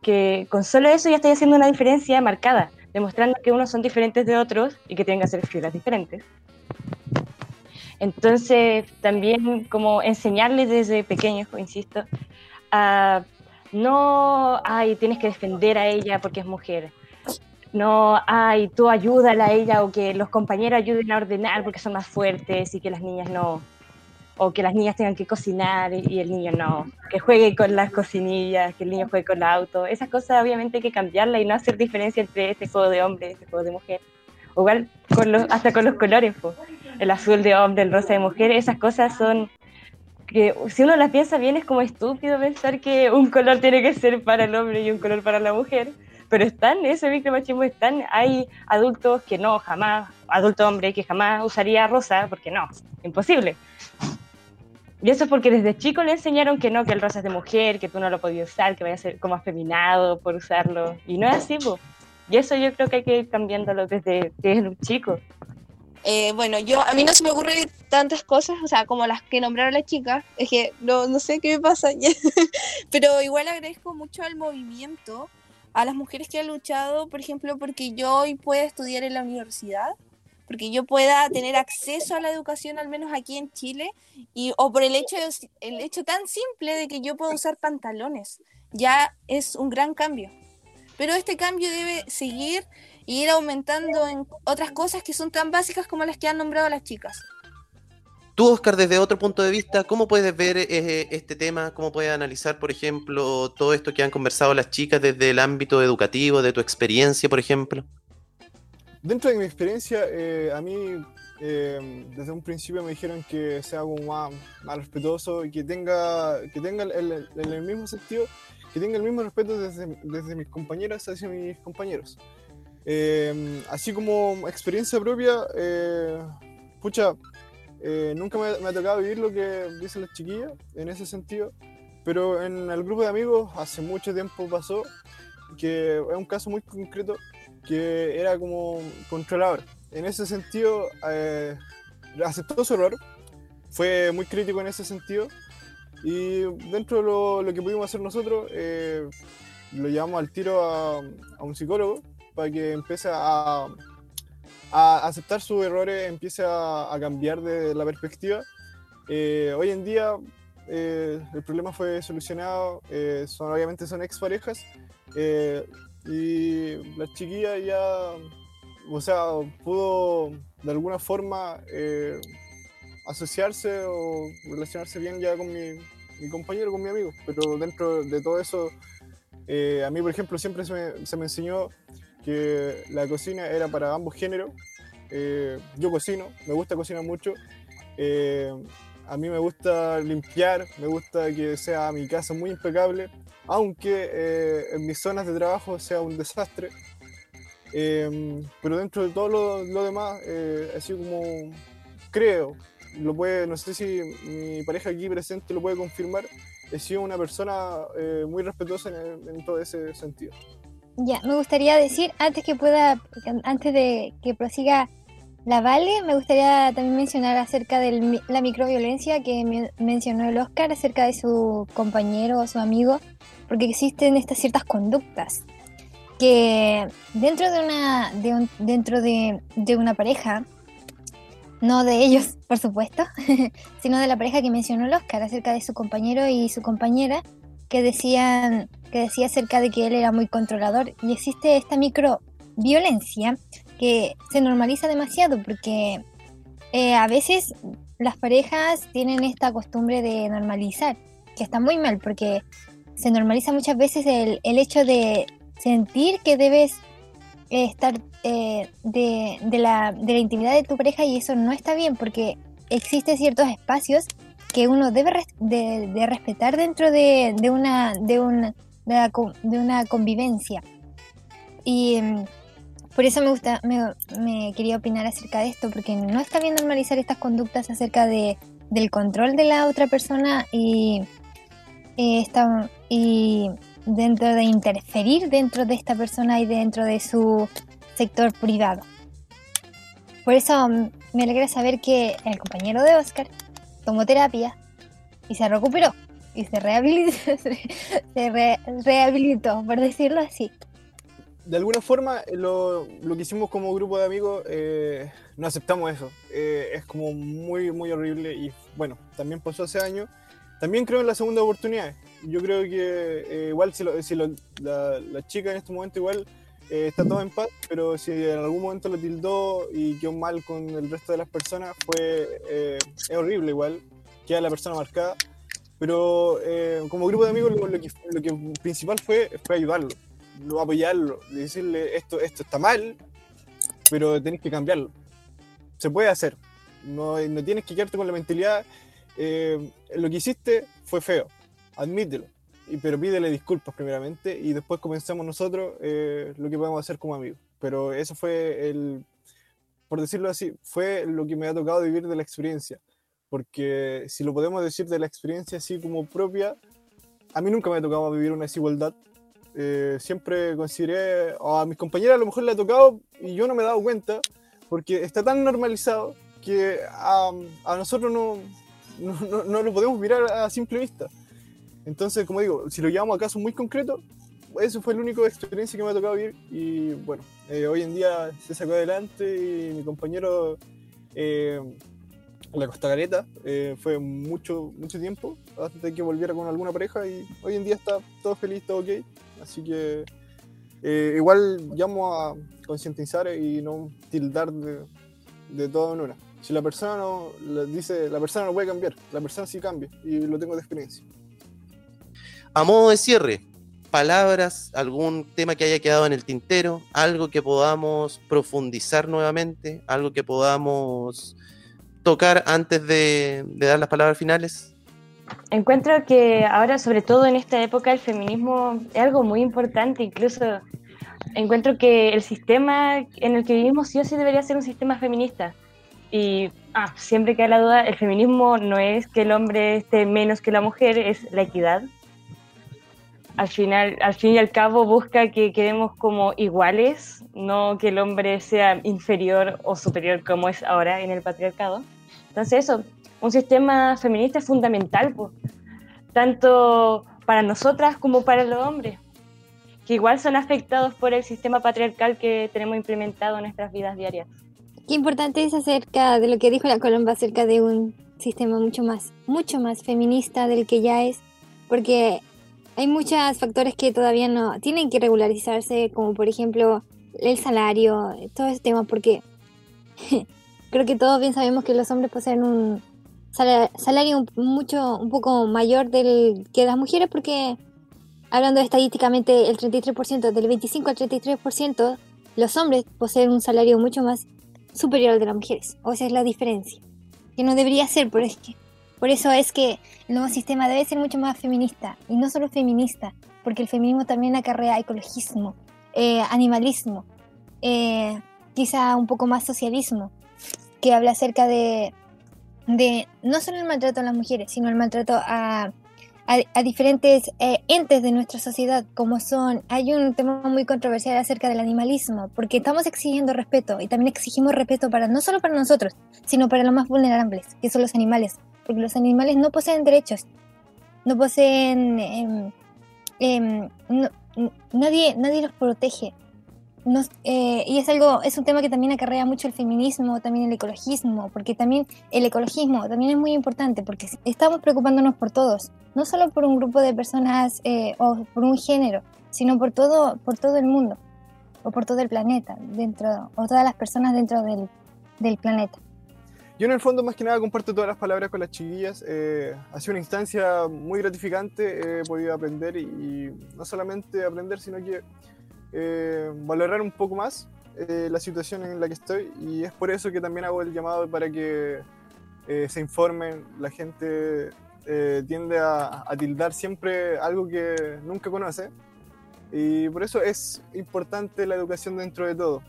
que con solo eso ya estoy haciendo una diferencia marcada, demostrando que unos son diferentes de otros y que tienen que hacer filas diferentes. Entonces, también como enseñarles desde pequeños, insisto, a no, ay, tienes que defender a ella porque es mujer. No, ay, tú ayúdala a ella o que los compañeros ayuden a ordenar porque son más fuertes y que las niñas no. O que las niñas tengan que cocinar y el niño no. Que juegue con las cocinillas, que el niño juegue con el auto. Esas cosas obviamente hay que cambiarla y no hacer diferencia entre este juego de hombre y este juego de mujer. igual hasta con los colores, el azul de hombre, el rosa de mujer, esas cosas son que si uno las piensa bien es como estúpido pensar que un color tiene que ser para el hombre y un color para la mujer, pero están, ese micromachismo están, hay adultos que no, jamás, adulto hombre que jamás usaría rosa, porque no, imposible. Y eso es porque desde chico le enseñaron que no, que el rosa es de mujer, que tú no lo podías usar, que vaya a ser como afeminado por usarlo. Y no es así, pues. Y eso yo creo que hay que ir cambiándolo desde que es un chico. Eh, bueno, yo a mí no se me ocurren tantas cosas, o sea, como las que nombraron las chicas, es que no, no sé qué me pasa, pero igual agradezco mucho al movimiento, a las mujeres que han luchado, por ejemplo, porque yo hoy pueda estudiar en la universidad, porque yo pueda tener acceso a la educación, al menos aquí en Chile, y, o por el hecho, el hecho tan simple de que yo puedo usar pantalones, ya es un gran cambio. Pero este cambio debe seguir y ir aumentando en otras cosas que son tan básicas como las que han nombrado las chicas. Tú, Oscar, desde otro punto de vista, ¿cómo puedes ver eh, este tema? ¿Cómo puedes analizar, por ejemplo, todo esto que han conversado las chicas desde el ámbito educativo, de tu experiencia, por ejemplo? Dentro de mi experiencia, eh, a mí eh, desde un principio me dijeron que sea algo más, más respetuoso y que tenga, que tenga el, el, mismo sentido, que tenga el mismo respeto desde, desde mis compañeras hacia mis compañeros. Eh, así como experiencia propia, eh, pucha, eh, nunca me, ha tocado vivir lo que dicen las chiquillas en ese sentido, pero en el grupo de amigos hace mucho tiempo pasó que es un caso muy concreto que era como controlador. En ese sentido, aceptó su error, fue muy crítico en ese sentido y dentro de lo, que pudimos hacer nosotros, lo llevamos al tiro a, a un psicólogo para que empiece a, a aceptar sus errores, empiece a, a cambiar de la perspectiva. Eh, hoy en día eh, el problema fue solucionado, eh, son, obviamente son exparejas y la chiquilla ya, o sea, pudo de alguna forma asociarse o relacionarse bien ya con mi, mi, compañero, con mi amigo, pero dentro de todo eso, a mí por ejemplo siempre se me, se me enseñó que la cocina era para ambos géneros. Eh, yo cocino, me gusta cocinar mucho. Eh, a mí me gusta limpiar, me gusta que sea mi casa muy impecable, aunque eh, en mis zonas de trabajo sea un desastre. pero dentro de todo lo, lo demás, así como creo, lo puede, no sé si mi pareja aquí presente lo puede confirmar, he sido una persona muy respetuosa en, en todo ese sentido. Ya, me gustaría decir, antes que pueda, antes de que prosiga la Vale, me gustaría también mencionar acerca de la microviolencia que mencionó el Oscar, acerca de su compañero o su amigo, porque existen estas ciertas conductas que dentro de una, dentro de, de una pareja, no de ellos, por supuesto, sino de la pareja que mencionó el Oscar, acerca de su compañero y su compañera, que decían que decía acerca de que él era muy controlador y existe esta micro violencia que se normaliza demasiado porque eh, a veces las parejas tienen esta costumbre de normalizar, que está muy mal porque se normaliza muchas veces el, el hecho de sentir que debes estar eh, de, de, la, de la intimidad de tu pareja y eso no está bien porque existen ciertos espacios que uno debe de, respetar dentro de, una, de, una, de, una convivencia. Y mm, por eso me, gusta, me, quería opinar acerca de esto, porque no está bien normalizar estas conductas acerca de, del control de la otra persona y, y dentro de interferir dentro de esta persona y dentro de su sector privado. Por eso mm, me alegra saber que el compañero de Oscar tomó terapia y se recuperó y se rehabilitó, se rehabilitó, por decirlo así. De alguna forma, lo, lo que hicimos como grupo de amigos, eh, no aceptamos eso. Eh, es como muy, muy horrible y bueno, también pasó hace años. También creo en la segunda oportunidad. Yo creo que eh, igual si, lo, si lo, la, la, chica en este momento igual está todo en paz, pero si en algún momento lo tildó y quedó mal con el resto de las personas, fue es horrible igual, queda la persona marcada. Pero eh, como grupo de amigos lo, que, lo, que, principal fue, fue ayudarlo, no apoyarlo, decirle esto, esto está mal, pero tenés que cambiarlo. Se puede hacer. No, no tienes que quedarte con la mentalidad, eh, lo que hiciste fue feo, admítelo. y, pero pídele disculpas primeramente y después comenzamos nosotros eh, lo que podemos hacer como amigos. Pero eso fue el, por decirlo así, fue lo que me ha tocado vivir de la experiencia. Porque si lo podemos decir de la experiencia así como propia, a mí nunca me ha tocado vivir una desigualdad. Eh, siempre consideré, o a mis compañeras a lo mejor le ha tocado y yo no me he dado cuenta, porque está tan normalizado que a, a nosotros no, no, no, lo podemos mirar a simple vista. Entonces, como digo, si lo llevamos a casos muy concretos, eso fue la única experiencia que me ha tocado vivir y bueno, eh, hoy en día se sacó adelante y mi compañero eh, la Costa Gareta eh, fue mucho, mucho tiempo hasta que volviera con alguna pareja y hoy en día está todo feliz, todo ok. Así que eh, igual llamo a concientizar y no tildar de, de todo en. Si la persona no dice, la persona no puede cambiar, la persona sí cambia y lo tengo de experiencia. A modo de cierre, palabras, algún tema que haya quedado en el tintero, algo que podamos profundizar nuevamente, algo que podamos tocar antes de, dar las palabras finales? Encuentro que ahora, sobre todo en esta época, el feminismo es algo muy importante. Incluso encuentro que el sistema en el que vivimos sí o sí debería ser un sistema feminista. Y ah, siempre queda la duda, el feminismo no es que el hombre esté menos que la mujer, es la equidad. Al final, al fin y al cabo, busca que quedemos como iguales, no que el hombre sea inferior o superior como es ahora en el patriarcado. Entonces eso, un sistema feminista es fundamental, pues, tanto para nosotras como para los hombres, que igual son afectados por el sistema patriarcal que tenemos implementado en nuestras vidas diarias. Qué importante es acerca de lo que dijo la Colomba acerca de un sistema mucho más, mucho más feminista del que ya es, porque hay muchos factores que todavía no tienen que regularizarse, como por ejemplo el salario, todo ese tema, porque creo que todos bien sabemos que los hombres poseen un salario mucho, un poco mayor del que las mujeres, porque hablando estadísticamente, el 33%, del 25 al 33%, los hombres poseen un salario mucho más superior al de las mujeres. O esa es la diferencia. Que no debería ser, por, es que, por eso es que el nuevo sistema debe ser mucho más feminista. Y no solo feminista, porque el feminismo también acarrea ecologismo, eh, animalismo, eh, quizá un poco más socialismo que habla acerca de, de no solo el maltrato a las mujeres, sino el maltrato a, a, diferentes eh, entes de nuestra sociedad, como son, hay un tema muy controversial acerca del animalismo, porque estamos exigiendo respeto y también exigimos respeto para no solo para nosotros, sino para los más vulnerables, que son los animales, porque los animales no poseen derechos, no poseen... Em, em, nadie, nadie los protege, eh, y es algo, es un tema que también acarrea mucho el feminismo, también el ecologismo, porque también el ecologismo también es muy importante, porque estamos preocupándonos por todos, no solo por un grupo de personas eh, o por un género, sino por todo, por todo el mundo, o por todo el planeta, dentro, o todas las personas dentro del, del planeta. Yo en el fondo más que nada comparto todas las palabras con las chiquillas. Eh, ha sido una instancia muy gratificante, he podido aprender y no solamente aprender, sino que eh, valorar un poco más eh, la situación en la que estoy y es por eso que también hago el llamado para que eh, se informen. La gente tiende a, tildar siempre algo que nunca conoce y por eso es importante la educación dentro de todo.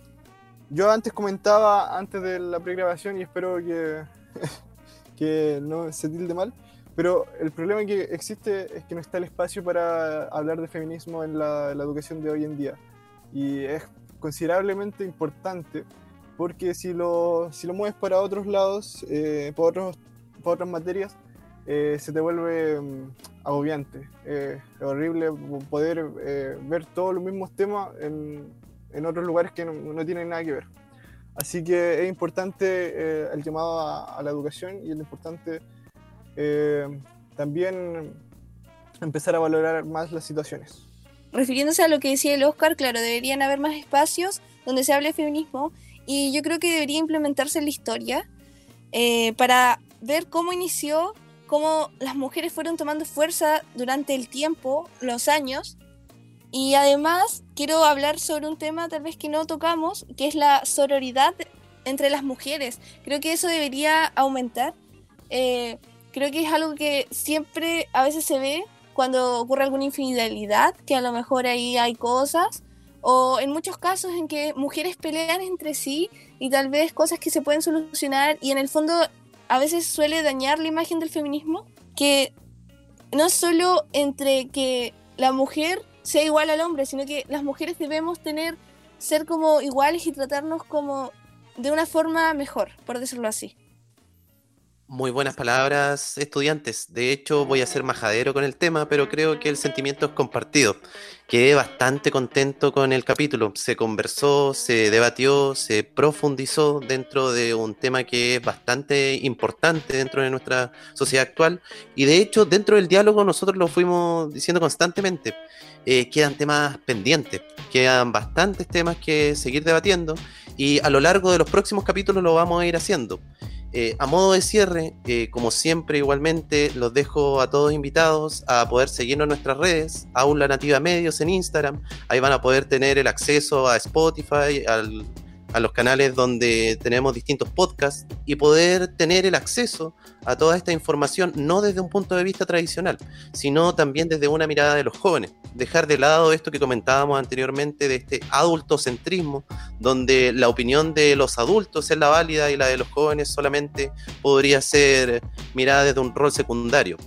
Yo antes comentaba, antes de la pregrabación, y espero que, que no se tilde mal, pero el problema que existe es que no está el espacio para hablar de feminismo en la, educación de hoy en día. Y es considerablemente importante porque si lo, si lo mueves para otros lados, eh, para, otros, otras materias, eh, se te vuelve mm, agobiante. es horrible poder eh, ver todos los mismos temas en, en otros lugares que no, tienen nada que ver. Así que es importante el llamado a, a, la educación y es importante eh, también empezar a valorar más las situaciones. Refiriéndose a lo que decía el Oscar, claro, deberían haber más espacios donde se hable feminismo y yo creo que debería implementarse en la historia eh, para ver cómo inició, cómo las mujeres fueron tomando fuerza durante el tiempo, los años. Y además quiero hablar sobre un tema tal vez que no tocamos, que es la sororidad entre las mujeres. Creo que eso debería aumentar. Eh, creo que es algo que siempre a veces se ve cuando ocurre alguna infidelidad, que a lo mejor ahí hay cosas, o en muchos casos en que mujeres pelean entre sí y tal vez cosas que se pueden solucionar y en el fondo a veces suele dañar la imagen del feminismo, que no solo entre que la mujer sea igual al hombre, sino que las mujeres debemos tener, ser como iguales y tratarnos como de una forma mejor, por decirlo así. Muy buenas palabras, estudiantes. De hecho, voy a ser majadero con el tema, pero creo que el sentimiento es compartido. Quedé bastante contento con el capítulo. Se conversó, se debatió, se profundizó dentro de un tema que es bastante importante dentro de nuestra sociedad actual. Y de hecho, dentro del diálogo nosotros lo fuimos diciendo constantemente. Eh, quedan temas pendientes, quedan bastantes temas que seguir debatiendo y a lo largo de los próximos capítulos lo vamos a ir haciendo. Eh, a modo de cierre, eh, como siempre, igualmente los dejo a todos invitados a poder seguirnos en nuestras redes, Aula Nativa Medios en Instagram. Ahí van a poder tener el acceso a Spotify, al a los canales donde tenemos distintos podcasts y poder tener el acceso a toda esta información no desde un punto de vista tradicional, sino también desde una mirada de los jóvenes. Dejar de lado esto que comentábamos anteriormente de este adultocentrismo, donde la opinión de los adultos es la válida y la de los jóvenes solamente podría ser mirada desde un rol secundario.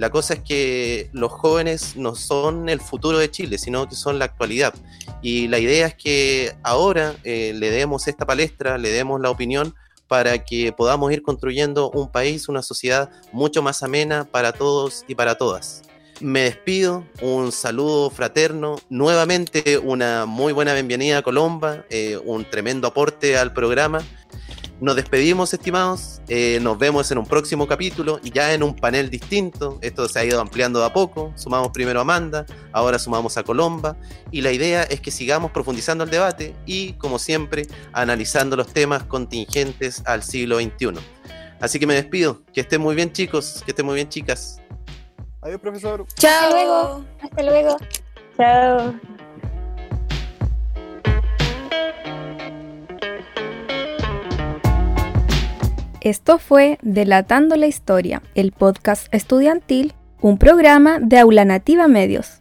La cosa es que los jóvenes no son el futuro de Chile, sino que son la actualidad. Y la idea es que ahora eh, le demos esta palestra, le demos la opinión para que podamos ir construyendo un país, una sociedad mucho más amena para todos y para todas. Me despido, un saludo fraterno, nuevamente una muy buena bienvenida a Colomba, eh, un tremendo aporte al programa nos despedimos, estimados. Eh, nos vemos en un próximo capítulo y ya en un panel distinto. Esto se ha ido ampliando de a poco. Sumamos primero a Amanda, ahora sumamos a Colomba. Y la idea es que sigamos profundizando el debate y, como siempre, analizando los temas contingentes al siglo XXI. Así que me despido. Que estén muy bien, chicos. Que estén muy bien, chicas. Adiós, profesor. Chao. Hasta luego. Hasta luego. Chao. Esto fue Delatando la Historia, el podcast estudiantil, un programa de Aula Nativa Medios.